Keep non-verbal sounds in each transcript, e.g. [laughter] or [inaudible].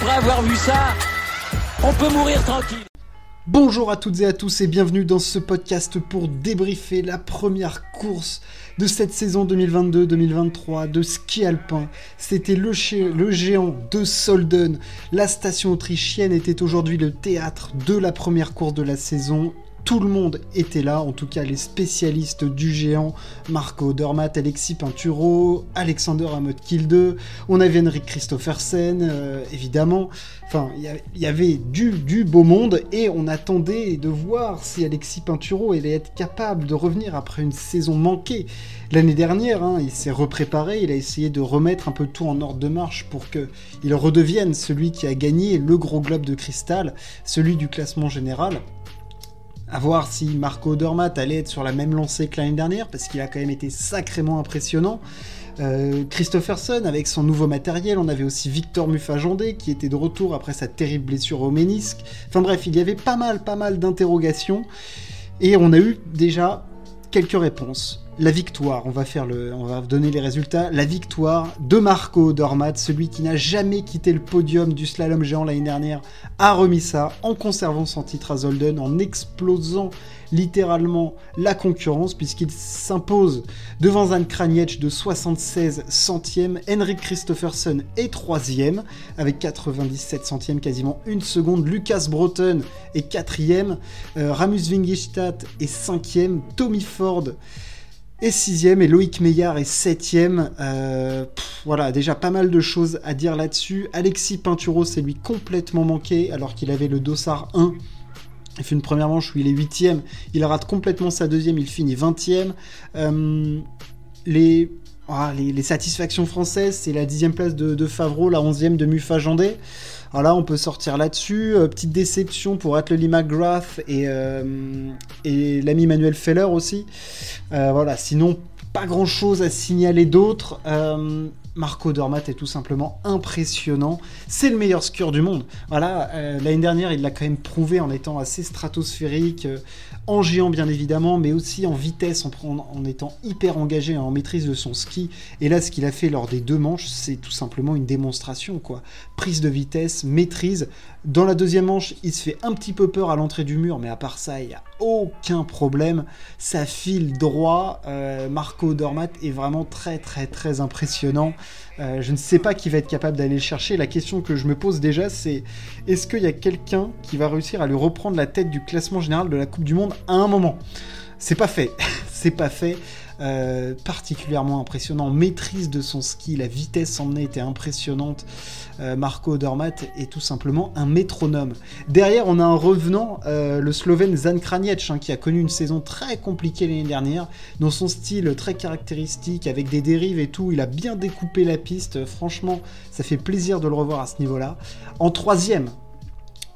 après avoir vu ça, on peut mourir tranquille. Bonjour à toutes et à tous et bienvenue dans ce podcast pour débriefer la première course de cette saison 2022-2023 de ski alpin. C'était le, le, géant de Solden. La station autrichienne était aujourd'hui le théâtre de la première course de la saison tout le monde était là, en tout cas les spécialistes du géant, Marco Dermat, Alexis Pinturo, Alexander Amott Kilde, on avait Henrik Christophersen, euh, évidemment. Enfin, il y, avait du, du, beau monde et on attendait de voir si Alexis Pinturo allait être capable de revenir après une saison manquée. L'année dernière, hein, il s'est repréparé, il a essayé de remettre un peu tout en ordre de marche pour qu'il redevienne celui qui a gagné le gros globe de cristal, celui du classement général. À voir si Marco Odermatt allait être sur la même lancée que l'année dernière, parce qu'il a quand même été sacrément impressionnant. Euh, Christopherson avec son nouveau matériel, on avait aussi Victor Muffajandé qui était de retour après sa terrible blessure au ménisque. Enfin bref, il y avait pas mal, pas mal d'interrogations et on a eu déjà quelques réponses la victoire, on va donner les résultats. La victoire de Marco Dormat, celui qui n'a jamais quitté le podium du slalom géant l'année dernière, a remis ça en conservant son titre à Zolden, en explosant littéralement la concurrence puisqu'il s'impose devant Zan Kraniec de 76 centièmes. Henrik Christopherson est troisième avec 97 centièmes, quasiment une seconde. Lucas Broughton est quatrième. Euh, Ramus Wingestad est cinquième. Tommy Ford est sixième et Loïc Meillard est septième. Euh, voilà, déjà pas mal de choses à dire là-dessus. Alexis Pinturo s'est lui complètement manqué alors qu'il avait le dossard 1. Il fait une première manche où il est huitième. Il rate complètement sa deuxième, il finit vingtième. Euh, les, ah, les, satisfactions françaises, c'est la dixième place de, de Favreau, la onzième de Mufa Jandé. Alors là, on peut sortir là-dessus. Euh, petite déception pour Atley McGrath et, euh, et l'ami Manuel Feller aussi. Euh, voilà, sinon, pas grand-chose à signaler d'autre. Marco Dormat est tout simplement impressionnant. C'est le meilleur skieur du monde. Voilà, l'année dernière, il l'a quand même prouvé en étant assez stratosphérique, en géant bien évidemment, mais aussi en vitesse, en, en étant hyper engagé en maîtrise de son ski. Et là, ce qu'il a fait lors des deux manches, c'est tout simplement une démonstration, quoi. Prise de vitesse, maîtrise. Dans la deuxième manche, il se fait un petit peu peur à l'entrée du mur, mais à part ça, il n'y a aucun problème. Ça file droit. Euh, Marco Dormat est vraiment très très très impressionnant. Euh, je ne sais pas qui va être capable d'aller le chercher. La question que je me pose déjà, c'est est-ce qu'il y a quelqu'un qui va réussir à lui reprendre la tête du classement général de la Coupe du Monde à un moment? C'est pas fait. [laughs] c'est pas fait. Euh, particulièrement impressionnant. Maîtrise de son ski, la vitesse emmenée était impressionnante. Euh, Marco Odermatt est tout simplement un métronome. Derrière, on a un revenant, euh, le Slovène Zan Kraniec, hein, qui a connu une saison très compliquée l'année dernière, dans son style très caractéristique, avec des dérives et tout. Il a bien découpé la piste. Franchement, ça fait plaisir de le revoir à ce niveau-là. En troisième,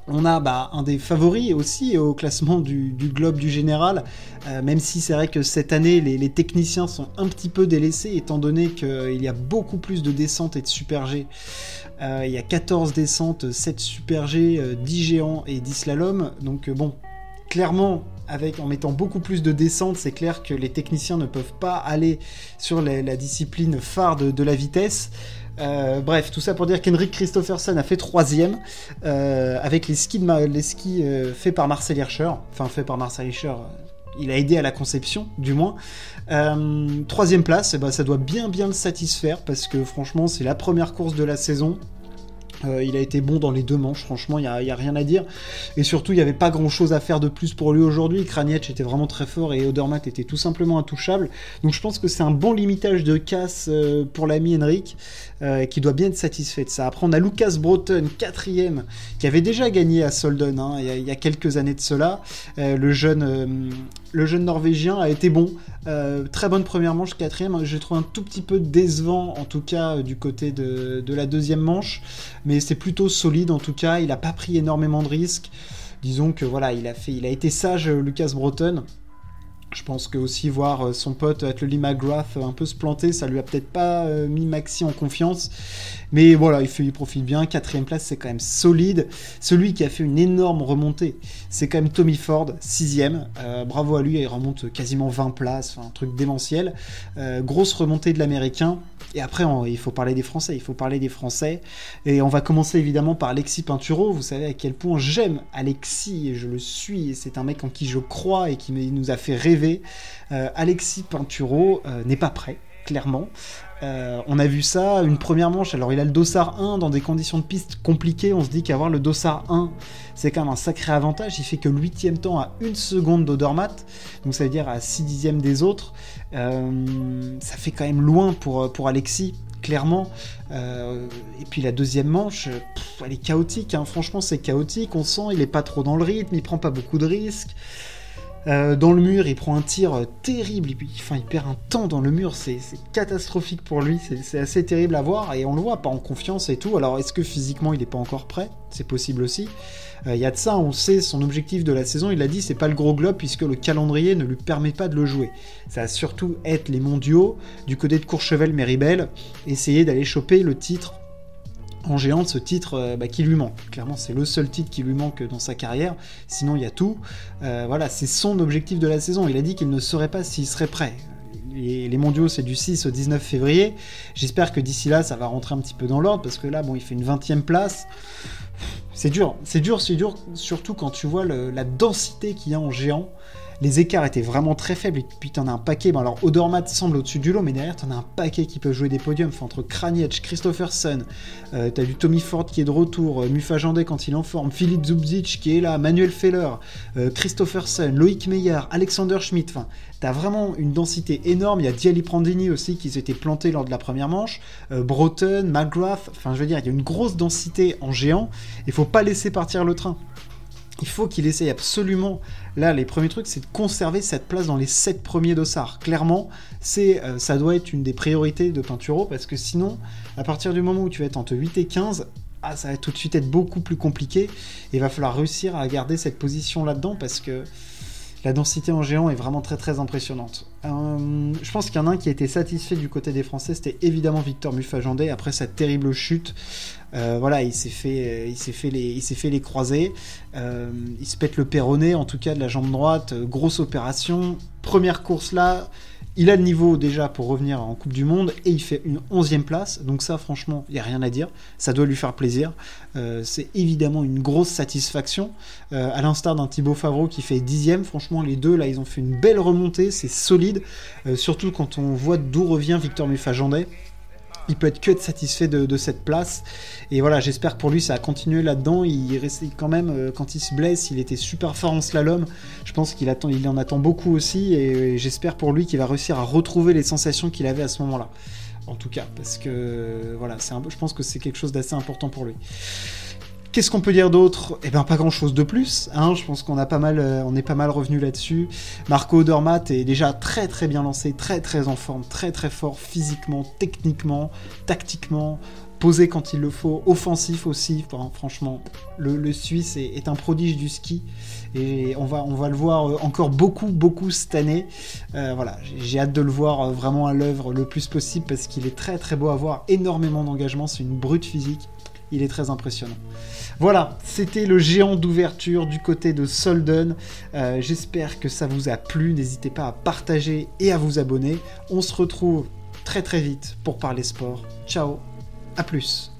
on a bah, un des favoris aussi au classement du, globe du général, euh, même si c'est vrai que cette année les, techniciens sont un petit peu délaissés étant donné qu'il y a beaucoup plus de descentes et de super G. Euh, il y a 14 descentes, 7 super G, 10 euh, géants et 10 slalom. Donc bon, clairement, en mettant beaucoup plus de descentes, c'est clair que les techniciens ne peuvent pas aller sur la, discipline phare de la vitesse. Euh, bref, tout ça pour dire qu'Henrik Christophersen a fait troisième euh, avec les skis, euh, faits par Marcel Hirscher. Enfin, fait par Marcel Hirscher. Il a aidé à la conception, du moins. troisième place, eh ben, ça doit bien bien le satisfaire parce que franchement, c'est la première course de la saison. Euh, il a été bon dans les deux manches, franchement, il n'y a, rien à dire. Et surtout, il n'y avait pas grand chose à faire de plus pour lui aujourd'hui. Kraniec était vraiment très fort et Odermatt était tout simplement intouchable. Donc je pense que c'est un bon limitage de casse euh, pour l'ami Henrik, euh, qui doit bien être satisfait de ça. Après, on a Lucas Broughton, quatrième, qui avait déjà gagné à Solden hein, il, y a, quelques années de cela. le jeune le jeune Norvégien a été bon. Euh, très bonne première manche, quatrième. J'ai trouvé un tout petit peu décevant, en tout cas, du côté de, la deuxième manche. Mais c'est plutôt solide, en tout cas. Il n'a pas pris énormément de risques. Disons que voilà, il a, fait, il a été sage, Lucas Breton. Je pense que aussi voir euh, son pote Atley McGrath un peu se planter, ça lui a peut-être pas mis Maxi en confiance. Mais voilà, il profite bien. Quatrième place, c'est quand même solide. Celui qui a fait une énorme remontée, c'est quand même Tommy Ford, sixième. bravo à lui, il remonte quasiment 20 places, un truc démentiel. grosse remontée de l'américain. Et après, il faut parler des Français. Il faut parler des Français. Et on va commencer évidemment par Alexis Pinturo. Vous savez à quel point j'aime Alexis et je le suis. C'est un mec en qui je crois et qui nous a fait rêver. Euh, Alexis Pinturo euh, n'est pas prêt clairement. Euh, on a vu ça, une première manche, alors il a le dossard 1 dans des conditions de piste compliquées, on se dit qu'avoir le dossard 1, c'est quand même un sacré avantage, il fait que le huitième temps à une seconde d'Odermatt, donc ça veut dire à 6 dixièmes des autres, ça fait quand même loin pour, pour Alexis, clairement. Et puis la deuxième manche, elle est chaotique, hein. franchement c'est chaotique, on sent il est pas trop dans le rythme, il prend pas beaucoup de risques. Euh, dans le mur, il prend un tir euh, terrible, il, enfin, il perd un temps dans le mur, c'est catastrophique pour lui, c'est assez terrible à voir, et on le voit, pas en confiance et tout. Alors, est-ce que physiquement il n'est pas encore prêt? C'est possible aussi. Euh, il y a de ça, on sait son objectif de la saison, il a dit, c'est pas le gros globe, puisque le calendrier ne lui permet pas de le jouer. Ça va surtout être les mondiaux, du côté de Courchevel-Méribel, essayer d'aller choper le titre en géant ce titre euh, bah, qui lui manque. Clairement, c'est le seul titre qui lui manque dans sa carrière. Sinon, il y a tout. Euh, voilà, c'est son objectif de la saison. Il a dit qu'il ne saurait pas s'il serait prêt. Les, mondiaux, c'est du 6 au 19 février. J'espère que d'ici là, ça va rentrer un petit peu dans l'ordre parce que là, bon, il fait une 20e place. C'est dur, c'est dur, c'est dur, surtout quand tu vois la densité qu'il y a en géant les écarts étaient vraiment très faibles, et puis t'en as un paquet, bon alors Odermatt semble au-dessus du lot, mais derrière t'en as un paquet qui peuvent jouer des podiums, entre Kraniec, Christopherson, euh, t'as du Tommy Ford qui est de retour, euh, Mufa Jandé quand il est en forme, Philippe Zubzic qui est là, Manuel Feller, euh, Loïc Meyer, Alexander Schmidt, enfin, t'as vraiment une densité énorme, il y a Diali Prandini aussi qui s'était planté lors de la première manche, Broughton, McGrath, enfin je veux dire, il y a une grosse densité en géant, il faut pas laisser partir le train il faut qu'il essaye absolument. Là, les premiers trucs, c'est de conserver cette place dans les 7 premiers dossards. Clairement, euh, ça doit être une des priorités de Pinturo parce que sinon, à partir du moment où tu vas être entre 8 et 15, ah, ça va tout de suite être beaucoup plus compliqué. Et il va falloir réussir à garder cette position là-dedans parce que la densité en géant est vraiment très très impressionnante. Euh, je pense qu'il y en a un qui a été satisfait du côté des Français, c'était évidemment Victor Mufajandé après sa terrible chute. Euh, voilà, il s'est fait, il s'est fait les, il s'est fait croisés. Euh, il se pète le péroné, en tout cas de la jambe droite. grosse opération. Première course là, il a le niveau déjà pour revenir en Coupe du Monde et il fait une 11e place. Donc ça, franchement, il n'y a rien à dire. Ça doit lui faire plaisir. Euh, c'est évidemment une grosse satisfaction. Euh, à l'instar d'un Thibaut Favreau qui fait 10e. Franchement, les deux, là, ils ont fait une belle remontée. C'est solide. Euh, surtout quand on voit d'où revient Victor Mufajandet il peut être que satisfait de, cette place. Et voilà, j'espère que pour lui, ça a continué là-dedans. Il restait quand même, euh, quand il se blesse, il était super fort en slalom. Je pense qu'il attend, il en attend beaucoup aussi. Et, j'espère pour lui qu'il va réussir à retrouver les sensations qu'il avait à ce moment-là. En tout cas, parce que voilà, c'est je pense que c'est quelque chose d'assez important pour lui. Qu'est-ce qu'on peut dire d'autre? Eh bien, pas grand-chose de plus. Hein. Je pense qu'on a pas mal, euh, est pas mal revenu là-dessus. Marco Dormat est déjà très très bien lancé, très très en forme, très très fort physiquement, techniquement, tactiquement, posé quand il le faut, offensif aussi. franchement, le, Suisse est, un prodige du ski et on va, on va le voir euh, encore beaucoup beaucoup cette année. Euh, voilà, j'ai hâte de le voir vraiment à l'œuvre le plus possible parce qu'il est très très beau à voir, énormément d'engagement, c'est une brute physique il est très impressionnant. Voilà, c'était le géant d'ouverture du côté de Solden. Euh, j'espère que ça vous a plu. N'hésitez pas à partager et à vous abonner. On se retrouve très très vite pour parler sport. Ciao, à plus.